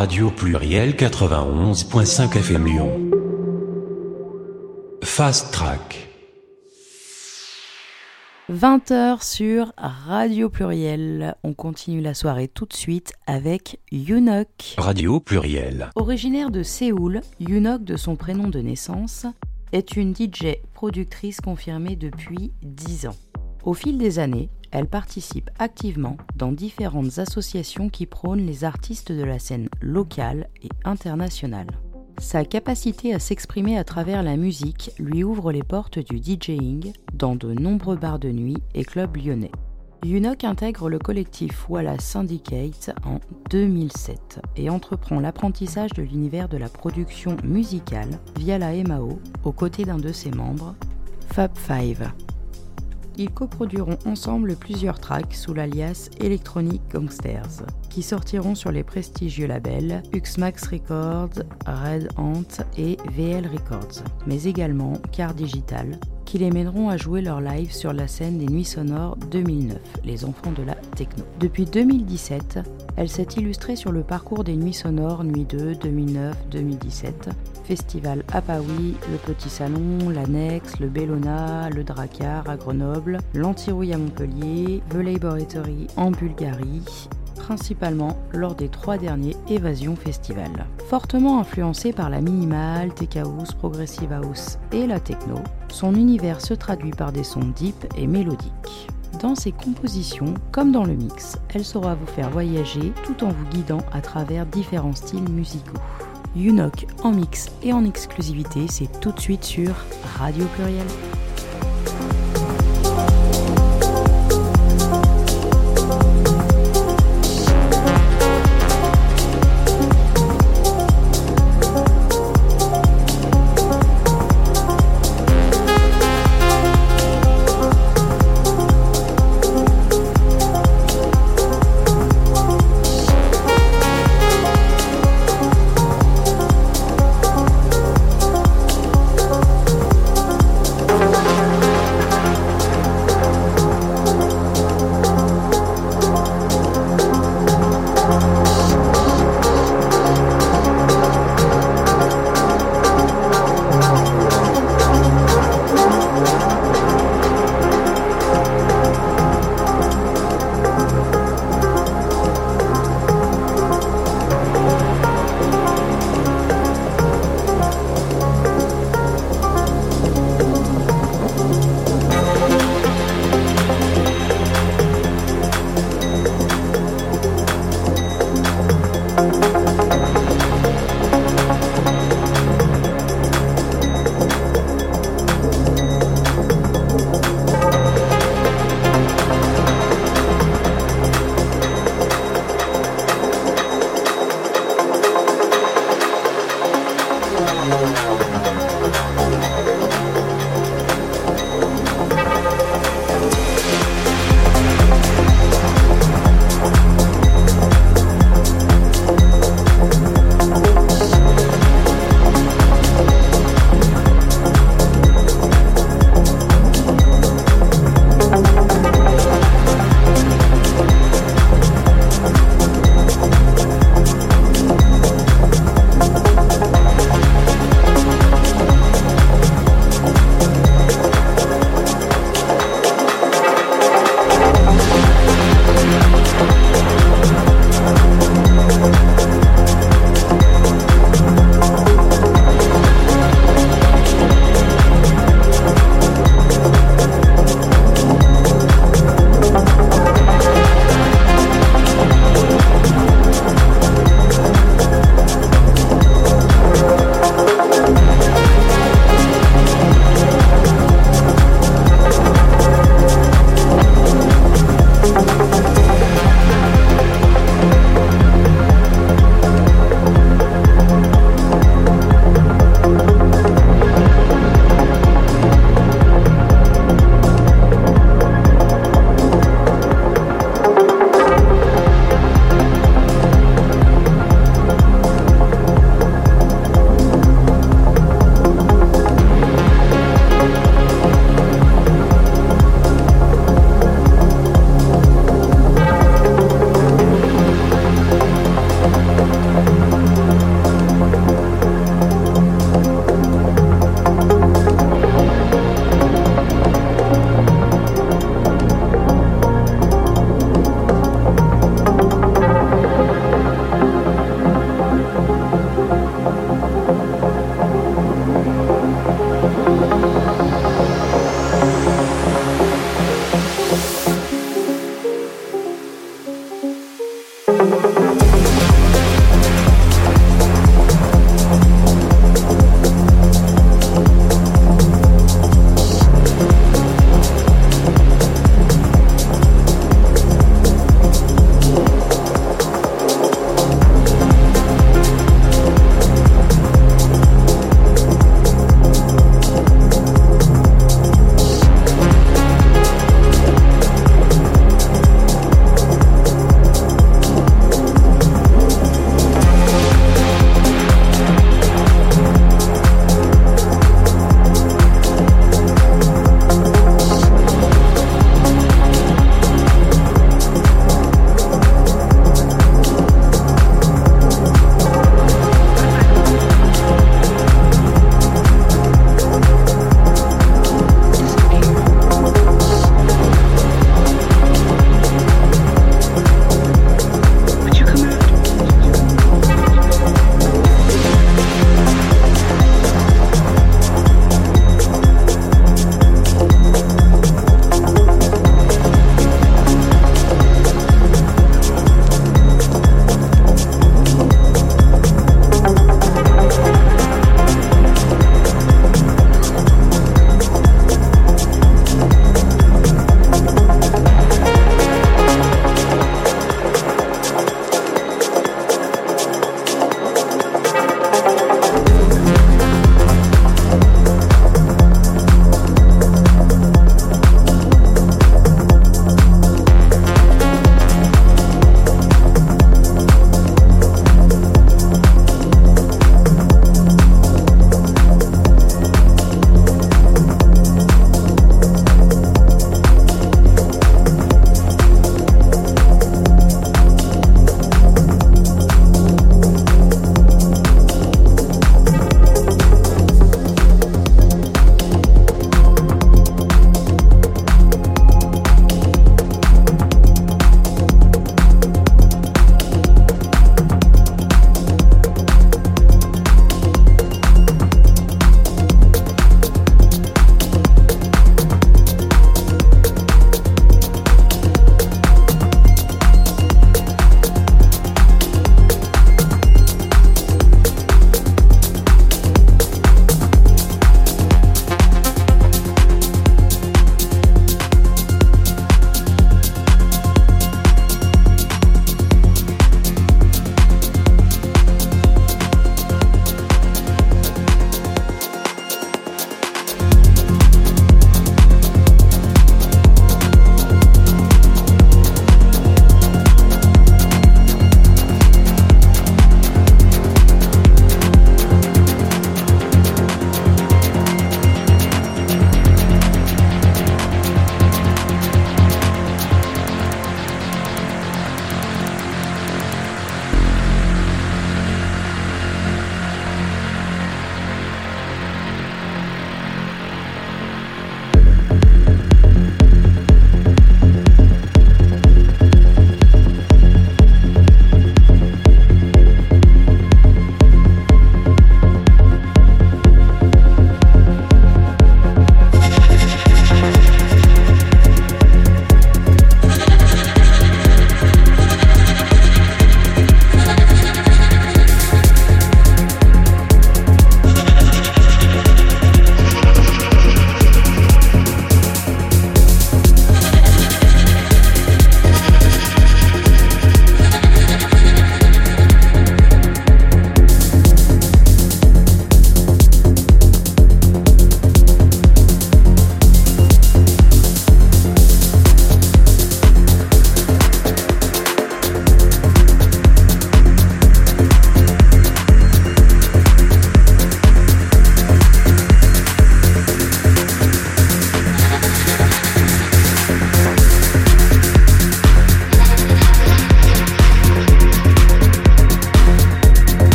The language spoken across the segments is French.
Radio Pluriel 91.5 FM Lyon. Fast Track. 20h sur Radio Pluriel. On continue la soirée tout de suite avec Yunok. Radio Pluriel. Originaire de Séoul, Yunok de son prénom de naissance, est une DJ productrice confirmée depuis 10 ans. Au fil des années, elle participe activement dans différentes associations qui prônent les artistes de la scène locale et internationale. Sa capacité à s'exprimer à travers la musique lui ouvre les portes du DJing dans de nombreux bars de nuit et clubs lyonnais. Yunok intègre le collectif Wallace Syndicate en 2007 et entreprend l'apprentissage de l'univers de la production musicale via la MAO aux côtés d'un de ses membres, Fab Five. Ils coproduiront ensemble plusieurs tracks sous l'alias Electronic Gangsters, qui sortiront sur les prestigieux labels Uxmax Records, Red Ant et VL Records, mais également Car Digital, qui les mèneront à jouer leur live sur la scène des Nuits Sonores 2009, les enfants de la techno. Depuis 2017, elle s'est illustrée sur le parcours des Nuits Sonores Nuit 2, 2009, 2017, Festival à Paris, le Petit Salon, l'Annexe, le Bellona, le Dracar à Grenoble, l'Antirouille à Montpellier, The Laboratory en Bulgarie principalement lors des trois derniers Évasion Festival. Fortement influencé par la minimal, tech house, progressive house et la techno, son univers se traduit par des sons deep et mélodiques. Dans ses compositions, comme dans le mix, elle saura vous faire voyager tout en vous guidant à travers différents styles musicaux. Unok en mix et en exclusivité, c'est tout de suite sur Radio Pluriel.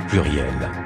Pluriel.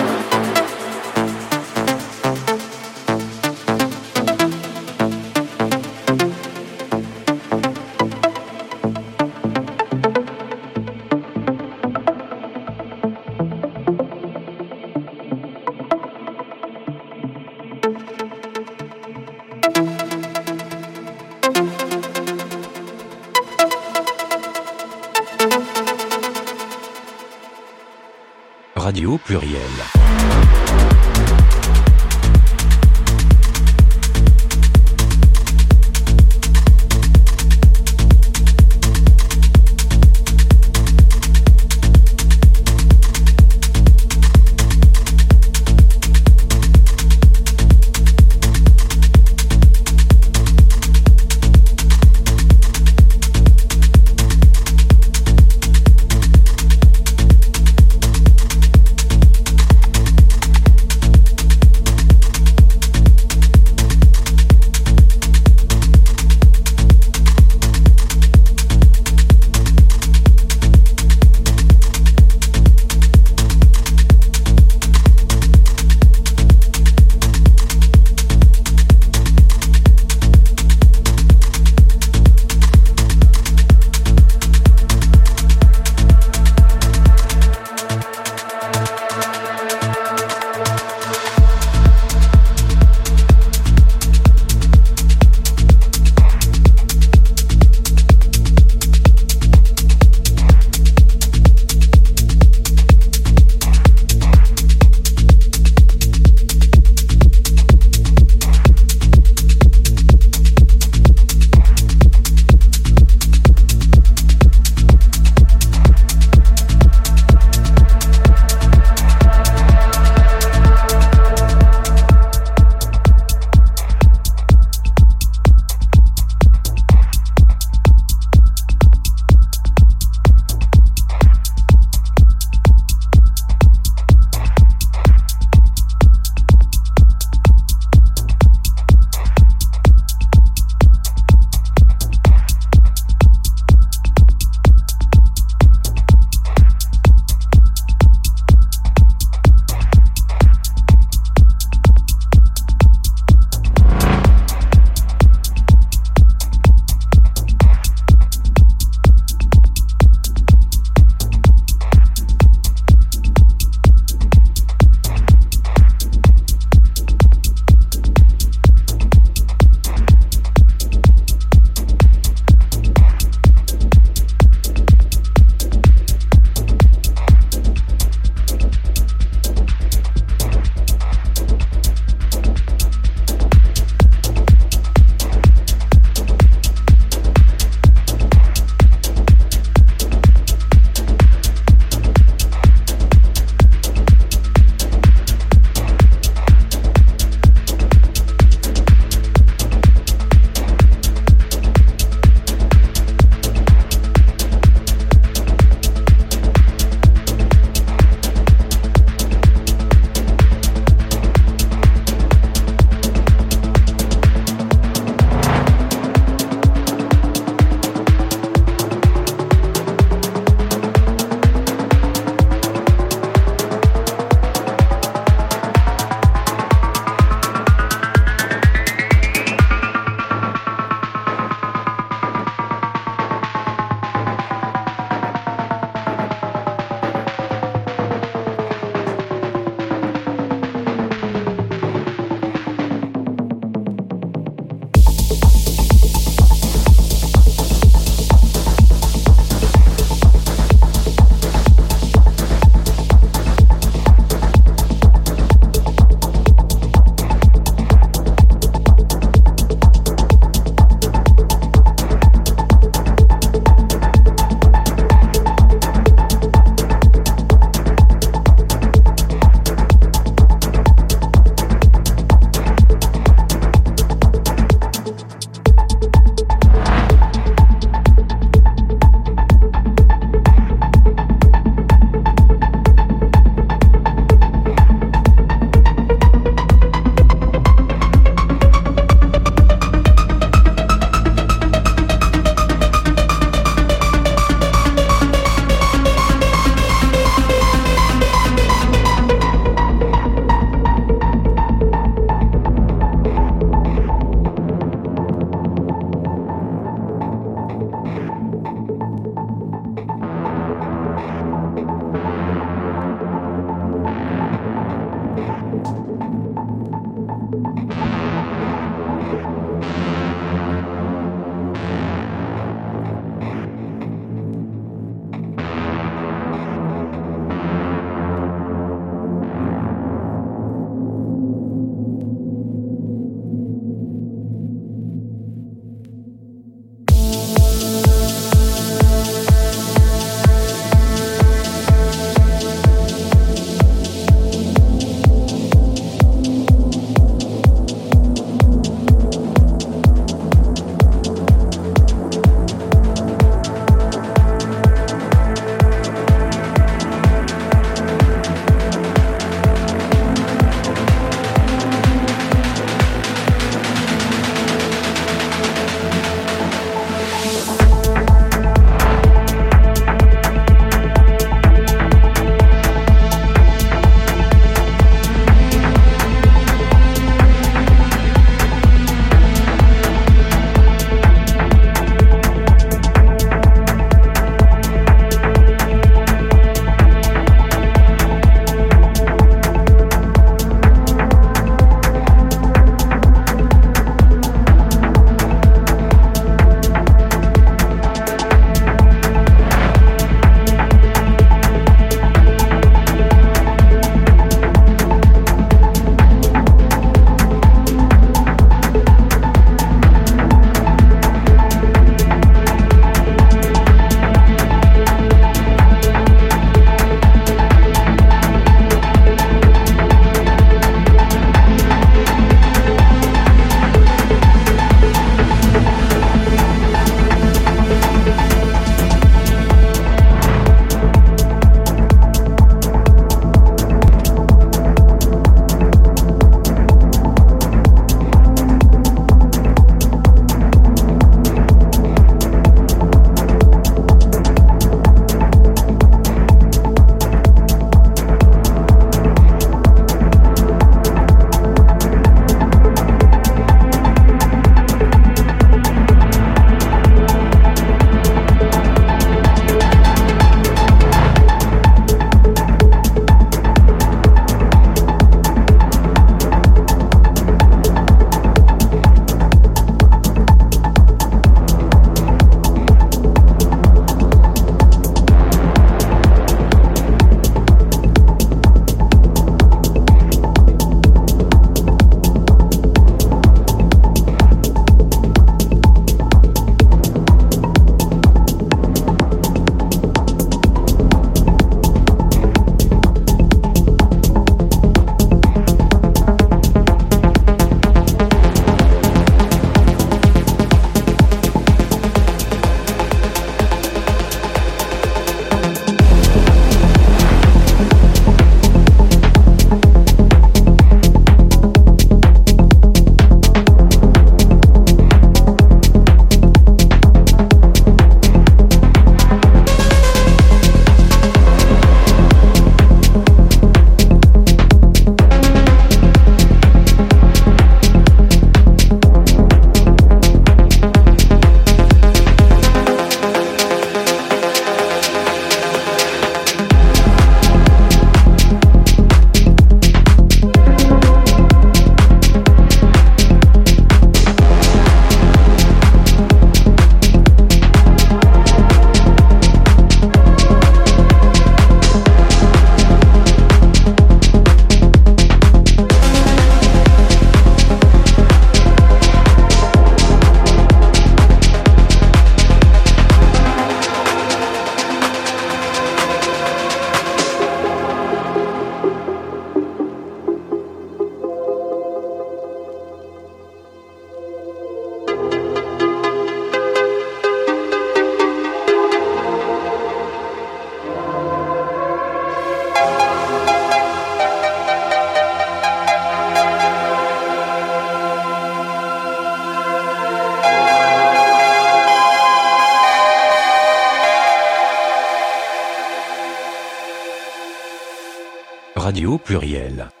Radio Pluriel.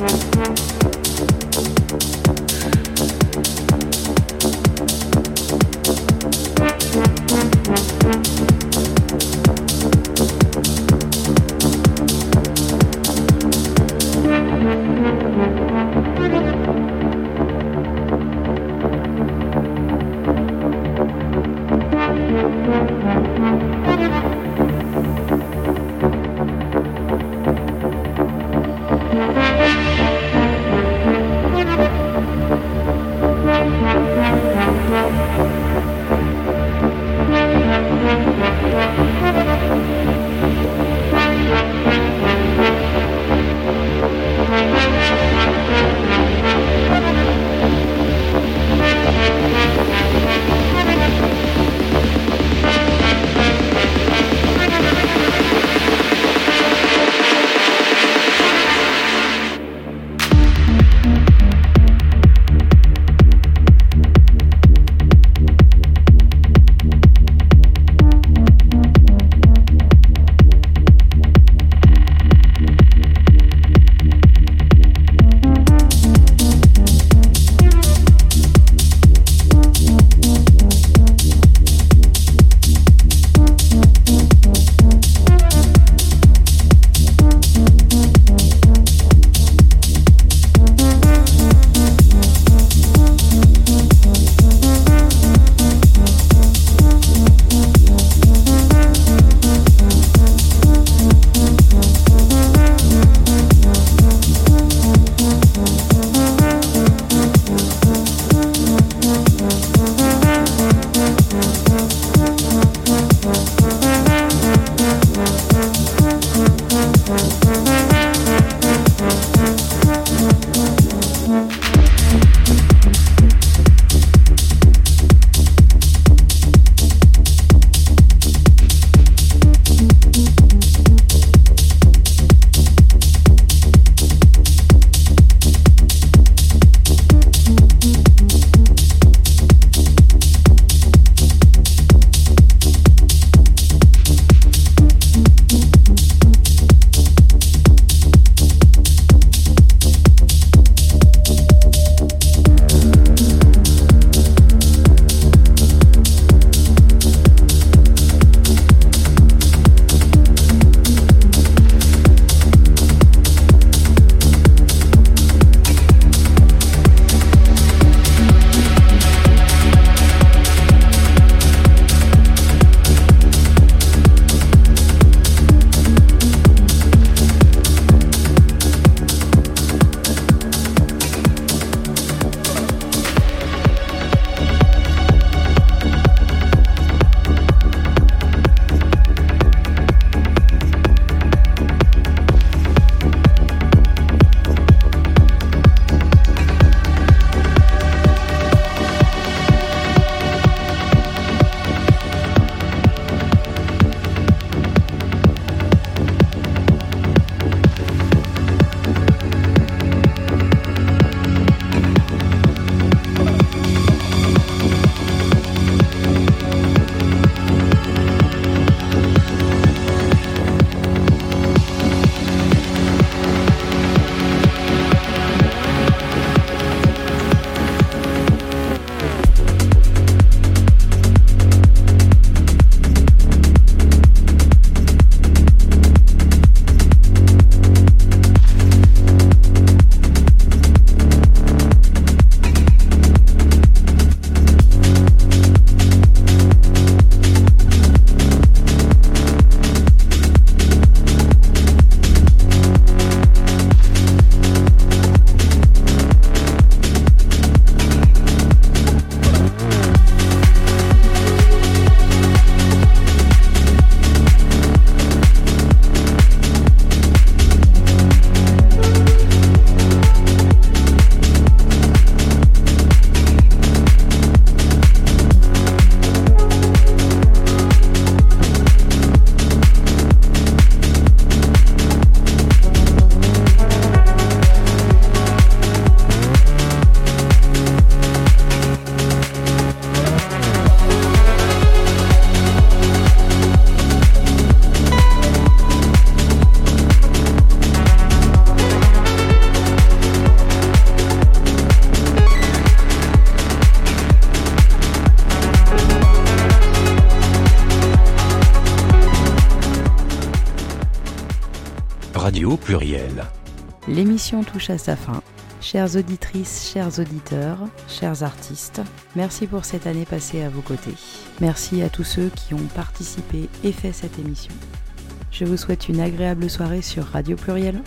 Música à sa fin. Chères auditrices, chers auditeurs, chers artistes, merci pour cette année passée à vos côtés. Merci à tous ceux qui ont participé et fait cette émission. Je vous souhaite une agréable soirée sur Radio Pluriel.